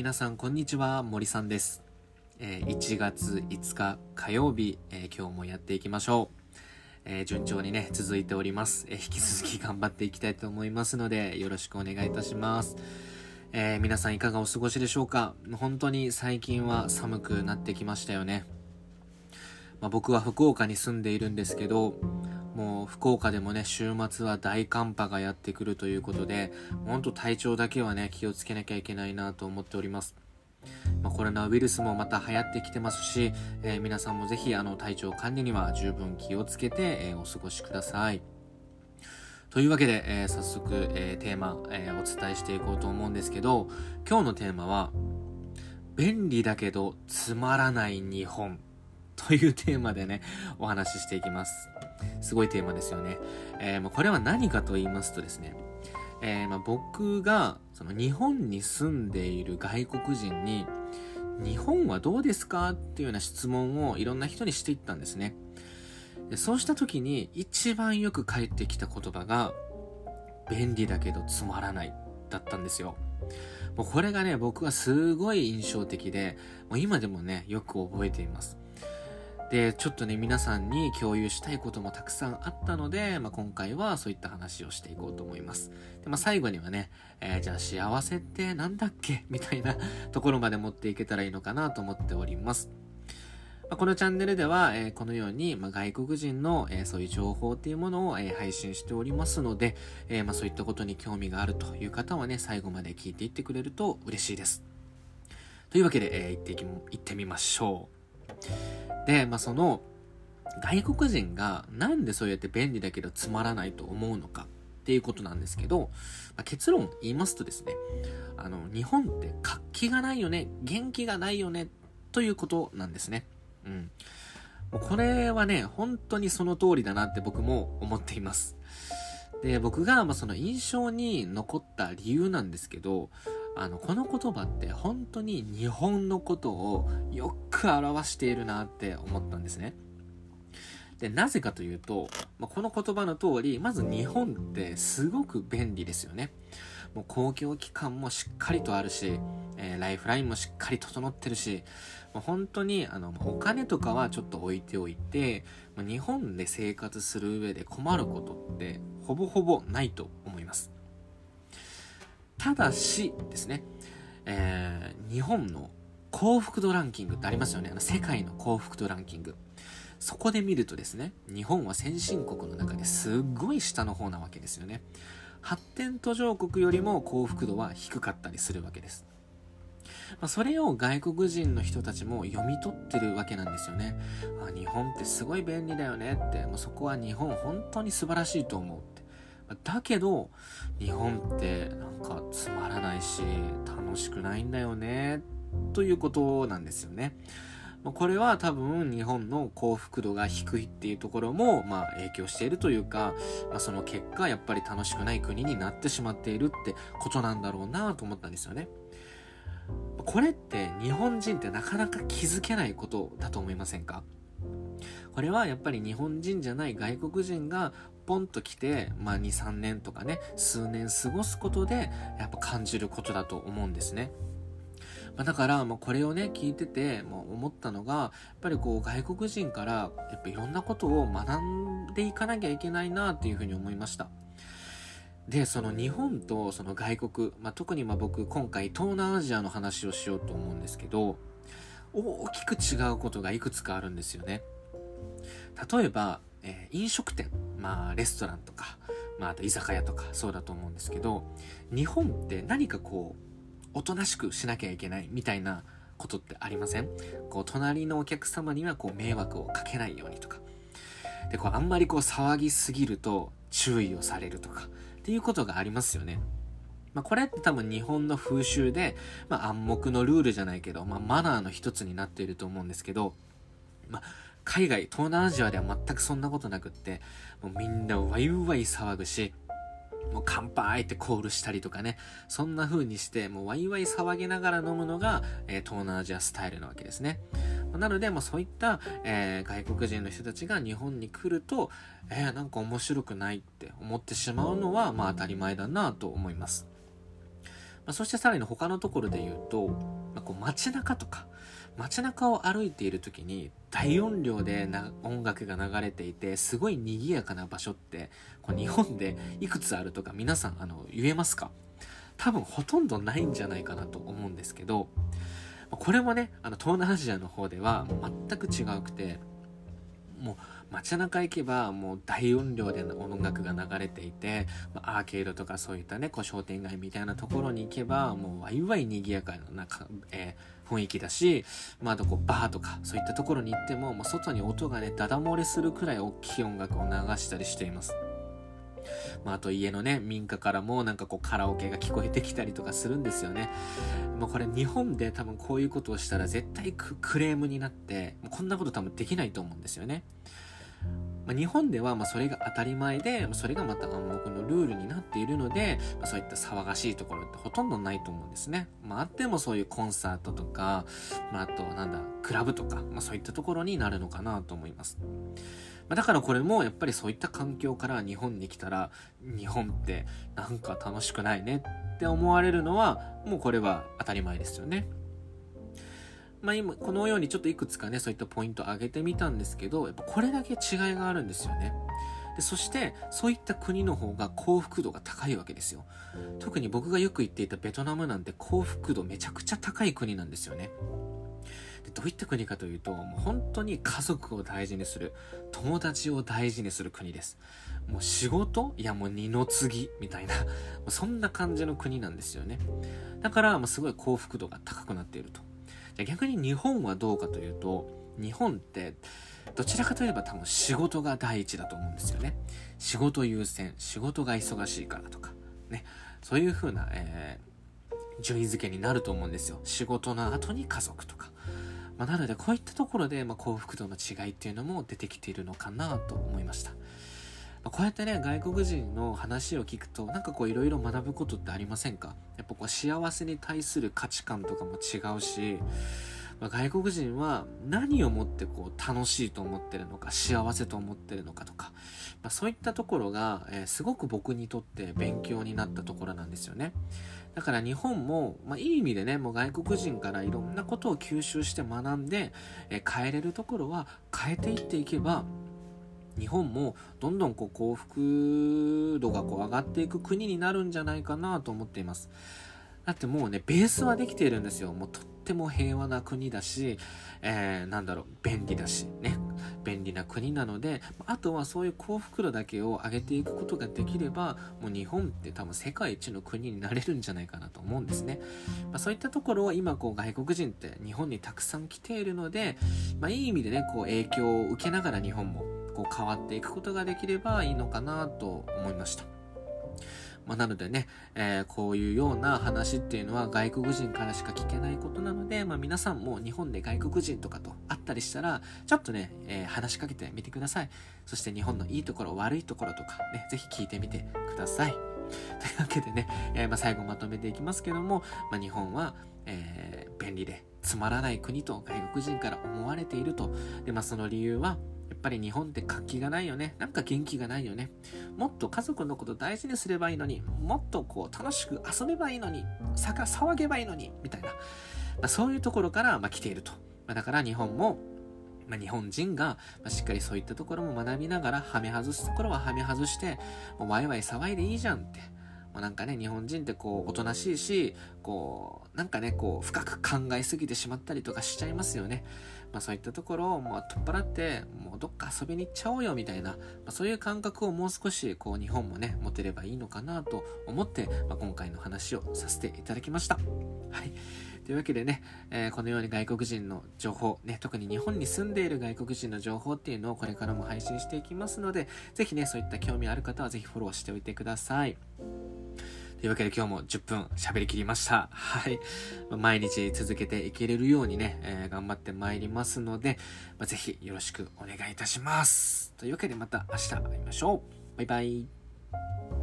皆さんこんにちは。森さんです、えー、1月5日火曜日、えー、今日もやっていきましょう、えー、順調にね続いております、え引き続き頑張っていきたいと思いますのでよろしくお願いいたします。え皆さんいかがお過ごしでしょうか？本当に最近は寒くなってきましたよね、まあ、僕は福岡に住んでいるんですけどもう福岡でもね、週末は大寒波がやってくるということで、ほんと体調だけはね、気をつけなきゃいけないなと思っております。まあ、コロナウイルスもまた流行ってきてますし、えー、皆さんもぜひあの体調管理には十分気をつけて、えー、お過ごしください。というわけで、えー、早速、えテーマ、えお伝えしていこうと思うんですけど、今日のテーマは、便利だけどつまらない日本というテーマでね、お話ししていきます。すごいテーマですよね。えー、まあ、これは何かと言いますとですね、えー、まあ、僕がその日本に住んでいる外国人に、日本はどうですかっていうような質問をいろんな人にしていったんですね。でそうした時に一番よく返ってきた言葉が、便利だけどつまらないだったんですよ。もうこれがね、僕はすごい印象的で、もう今でもね、よく覚えています。で、ちょっとね、皆さんに共有したいこともたくさんあったので、まあ、今回はそういった話をしていこうと思います。で、まあ、最後にはね、えー、じゃあ幸せってなんだっけ？みたいなところまで持っていけたらいいのかなと思っております。ま、このチャンネルでは、え、このように、ま、外国人の、え、そういう情報っていうものを、え、配信しておりますので、えま、そういったことに興味があるという方はね、最後まで聞いていってくれると嬉しいです。というわけで、え、行っていき、行ってみましょう。で、まあ、その、外国人がなんでそうやって便利だけどつまらないと思うのかっていうことなんですけど、まあ、結論言いますとですね、あの、日本って活気がないよね、元気がないよね、ということなんですね。うん。もうこれはね、本当にその通りだなって僕も思っています。で、僕がまあその印象に残った理由なんですけど、あの、この言葉って本当に日本のことをよく表しているなって思ったんですね。で、なぜかというと、まあ、この言葉の通り、まず日本ってすごく便利ですよね。もう公共機関もしっかりとあるし、えー、ライフラインもしっかり整ってるし、もう本当にあのお金とかはちょっと置いておいて、ま日本で生活する上で困ることってほぼほぼないと思います。ただしですね、えー、日本の幸福度ランキングってありますよね。あの世界の幸福度ランキング。そこで見るとですね、日本は先進国の中ですっごい下の方なわけですよね。発展途上国よりも幸福度は低かったりするわけです。ま、それを外国人の人たちも読み取ってるわけなんですよね。あ日本ってすごい便利だよねって、もうそこは日本本当に素晴らしいと思うって。だけど、日本ってなんかつまらないし、楽しくないんだよね、ということなんですよね。これは多分日本の幸福度が低いっていうところも、まあ、影響しているというか、まあ、その結果やっぱり楽しくない国になってしまっているってことなんだろうなと思ったんですよね。これって日本人ってなかなか気づけないことだと思いませんか？これはやっぱり日本人じゃない外国人がポンと来て、まあ、2、3年とかね、数年過ごすことで、やっぱ感じることだと思うんですね。まあ、だから、まあ、これをね、聞いてて、まあ、思ったのが、やっぱりこう、外国人から、やっぱいろんなことを学んでいかなきゃいけないなっていうふうに思いました。で、その日本とその外国、まあ、特にまあ僕今回東南アジアの話をしようと思うんですけど、大きく違うことがいくつかあるんですよね。例えば、えー、飲食店、まあレストランとか、まああと居酒屋とかそうだと思うんですけど、日本って何かこう、おとなしくしなきゃいけないみたいなことってありません？こう、隣のお客様にはこう迷惑をかけないようにとか。で、こう、あんまりこう騒ぎすぎると注意をされるとか。っていうことがありますよね。まあ、これって多分日本の風習で、まあ、暗黙のルールじゃないけど、まあ、マナーの一つになっていると思うんですけど、まあ、海外、東南アジアでは全くそんなことなくって、もうみんなワイワイ騒ぐし、もう乾杯ってコールしたりとかね、そんな風にして、もうワイワイ騒ぎながら飲むのが、えー、東南アジアスタイルなわけですね。なので、まあ、そういった、えー、外国人の人たちが日本に来ると、えー、なんか面白くないって思ってしまうのは、まあ当たり前だなと思います。まあ、そしてさらに他のところで言うと、まあ、こう街中とか街中を歩いている時に大音量でな音楽が流れていてすごい賑やかな場所ってこう日本でいくつあるとか皆さんあの言えますか？多分ほとんどないんじゃないかなと思うんですけどこれもねあの東南アジアの方では全く違うくてもう街中行けばもう大音量で音楽が流れていて、まアーケードとかそういったねこう商店街みたいなところに行けばもうワイワイ賑やかなえー、雰囲気だし、まあ、あとこうバーとかそういったところに行ってももう外に音がねダダ漏れするくらい大きい音楽を流したりしています。まあ、あと家のね、民家からもなんかこうカラオケが聞こえてきたりとかするんですよね。もうこれ日本で多分こういうことをしたら絶対クレームになって、こんなこと多分できないと思うんですよね。まあ、日本ではまそれが当たり前で、それがまた暗黙のルールになっているので、まあ、そういった騒がしいところってほとんどないと思うんですね。まあ、あってもそういうコンサートとか、まあ、あとなんだ、クラブとか、まあ、そういったところになるのかなと思います。ま、だからこれもやっぱりそういった環境から日本に来たら、日本ってなんか楽しくないねって思われるのは、もうこれは当たり前ですよね。まあ今、このようにちょっといくつかね、そういったポイントを挙げてみたんですけど、やっぱこれだけ違いがあるんですよね。でそして、そういった国の方が幸福度が高いわけですよ。特に僕がよく言っていたベトナムなんて幸福度めちゃくちゃ高い国なんですよね。でどういった国かというと、もう本当に家族を大事にする、友達を大事にする国です。もう仕事いやもう二の次みたいな、そんな感じの国なんですよね。だから、すごい幸福度が高くなっていると。じゃ逆に日本はどうかというと、日本ってどちらかといえば多分仕事が第一だと思うんですよね。仕事優先、仕事が忙しいからとか、ね。そういう風な、えー、順位付けになると思うんですよ。仕事の後に家族とか。まあ、なのでこういったところで、まあ、幸福度の違いっていうのも出てきているのかなと思いました。こうやってね、外国人の話を聞くと、なんかこういろいろ学ぶことってありませんか？やっぱこう幸せに対する価値観とかも違うし、まあ、外国人は何をもってこう楽しいと思ってるのか、幸せと思ってるのかとか、まあ、そういったところが、えー、すごく僕にとって勉強になったところなんですよね。だから日本も、まあ、いい意味でね、もう外国人からいろんなことを吸収して学んで、えー、変えれるところは変えていっていけば、日本もどんどんこう幸福度がこう上がっていく国になるんじゃないかなと思っています。だってもうね、ベースはできているんですよ。もうとっても平和な国だし、えー、なんだろう、便利だし、ね。便利な国なので、あとはそういう幸福度だけを上げていくことができれば、もう日本って多分世界一の国になれるんじゃないかなと思うんですね。まあ、そういったところを今こう外国人って日本にたくさん来ているので、まあ、いい意味でね、こう影響を受けながら日本もこう変わっていくことができればいいのかなと思いました。まあ、なのでね、えー、こういうような話っていうのは外国人からしか聞けないことなので、まあ、皆さんも日本で外国人とかと会ったりしたら、ちょっとね、えー、話しかけてみてください。そして日本のいいところ、悪いところとかね、ぜひ聞いてみてください。というわけでね、えー、まあ、最後まとめていきますけども、まあ、日本は、え便利でつまらない国と外国人から思われていると。で、まあ、その理由は、っぱり日本って活気がないよね。なんか元気がないよね。もっと家族のこと大事にすればいいのに、もっとこう楽しく遊べばいいのに、騒げばいいのに、みたいな。まあ、そういうところから、まあ、来ていると。まあ、だから日本も、まあ、日本人が、ま、しっかりそういったところも学びながら、はめ外すところははめ外して、もうワイワイ騒いでいいじゃんって。まあ、なんかね、日本人ってこう、おとなしいし、こう、なんかね、こう、深く考えすぎてしまったりとかしちゃいますよね。まあ、そういったところをもう取っ払って、もうどっか遊びに行っちゃおうよみたいな、まあ、そういう感覚をもう少しこう日本もね、持てればいいのかなと思って、まあ、今回の話をさせていただきました。はい。というわけでね、えー、このように外国人の情報、ね、特に日本に住んでいる外国人の情報っていうのをこれからも配信していきますので、ぜひね、そういった興味ある方はぜひフォローしておいてください。というわけで今日も10分喋りきりました。はい。毎日続けていけれるようにね、えー、頑張ってまいりますので、まあ、ぜひよろしくお願いいたします。というわけでまた明日会いましょう。バイバイ。